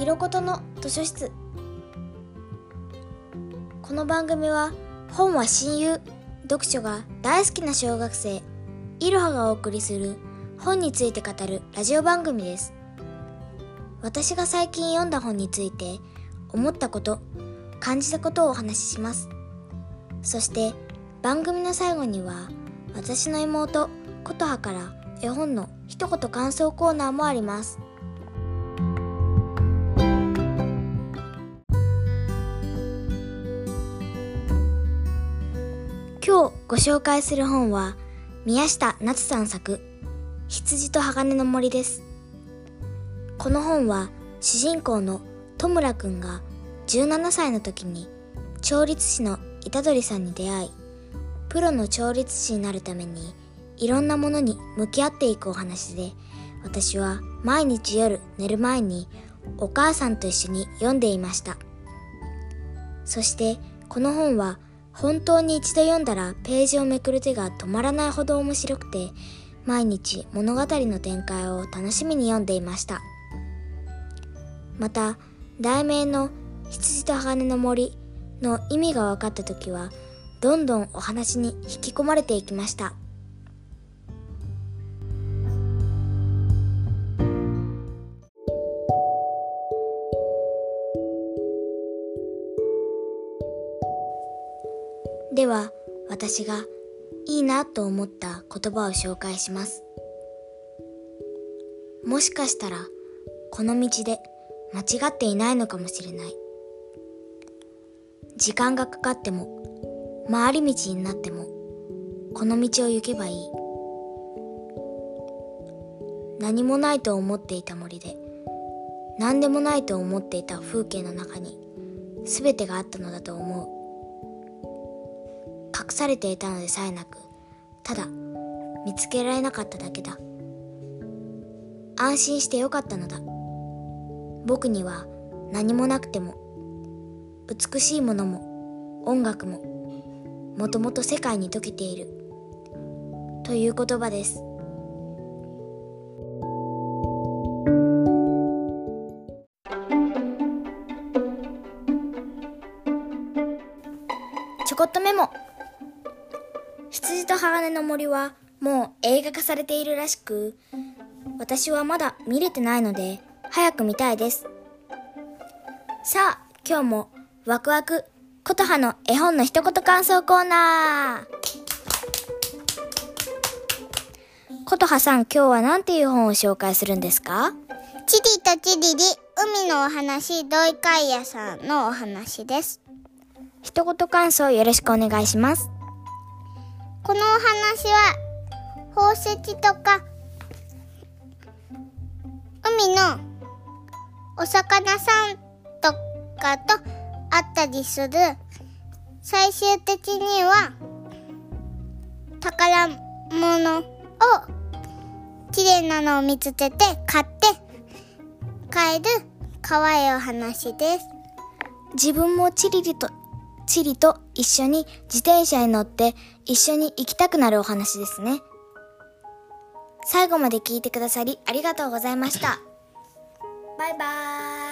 色ことの図書室。この番組は本は親友読書が大好きな小学生いろはがお送りする本について語るラジオ番組です。私が最近読んだ本について思ったこと感じたことをお話しします。そして番組の最後には私の妹琴葉から絵本の一言感想コーナーもあります。今日ご紹介する本は宮下夏さん作羊と鋼の森です。この本は主人公の戸村くんが17歳の時に調律師の虎杖さんに出会いプロの調律師になるためにいろんなものに向き合っていくお話で私は毎日夜寝る前にお母さんと一緒に読んでいました。そしてこの本は本当に一度読んだらページをめくる手が止まらないほど面白くて毎日物語の展開を楽しみに読んでいました。また題名の羊と鋼の森の意味が分かった時はどんどんお話に引き込まれていきました。では私がいいなと思った言葉を紹介します。もしかしたらこの道で間違っていないのかもしれない。時間がかかっても回り道になってもこの道を行けばいい。何もないと思っていた森で何でもないと思っていた風景の中に全てがあったのだと思う。されていたのでさえなくただ見つけられなかっただけだ。安心してよかったのだ。僕には何もなくても美しいものも音楽ももともと世界に溶けている。という言葉です。ちょこっとメモ。羊と鋼の森はもう映画化されているらしく私はまだ見れてないので早く見たいです。さあ今日もワクワク琴葉の絵本の一言感想コーナー。琴葉さん今日は何ていう本を紹介するんですか？チリとチリリ、海のお話、土井海也さんのお話です。一言感想よろしくお願いしますこのお話は、宝石とか、海のお魚さんとかとあったりする。最終的には、宝物を綺麗なのを見つけて買って帰る可愛いお話です。自分もチリリとチリと一緒に自転車に乗って一緒に行きたくなるお話ですね。最後まで聞いてくださりありがとうございました。バイバーイ。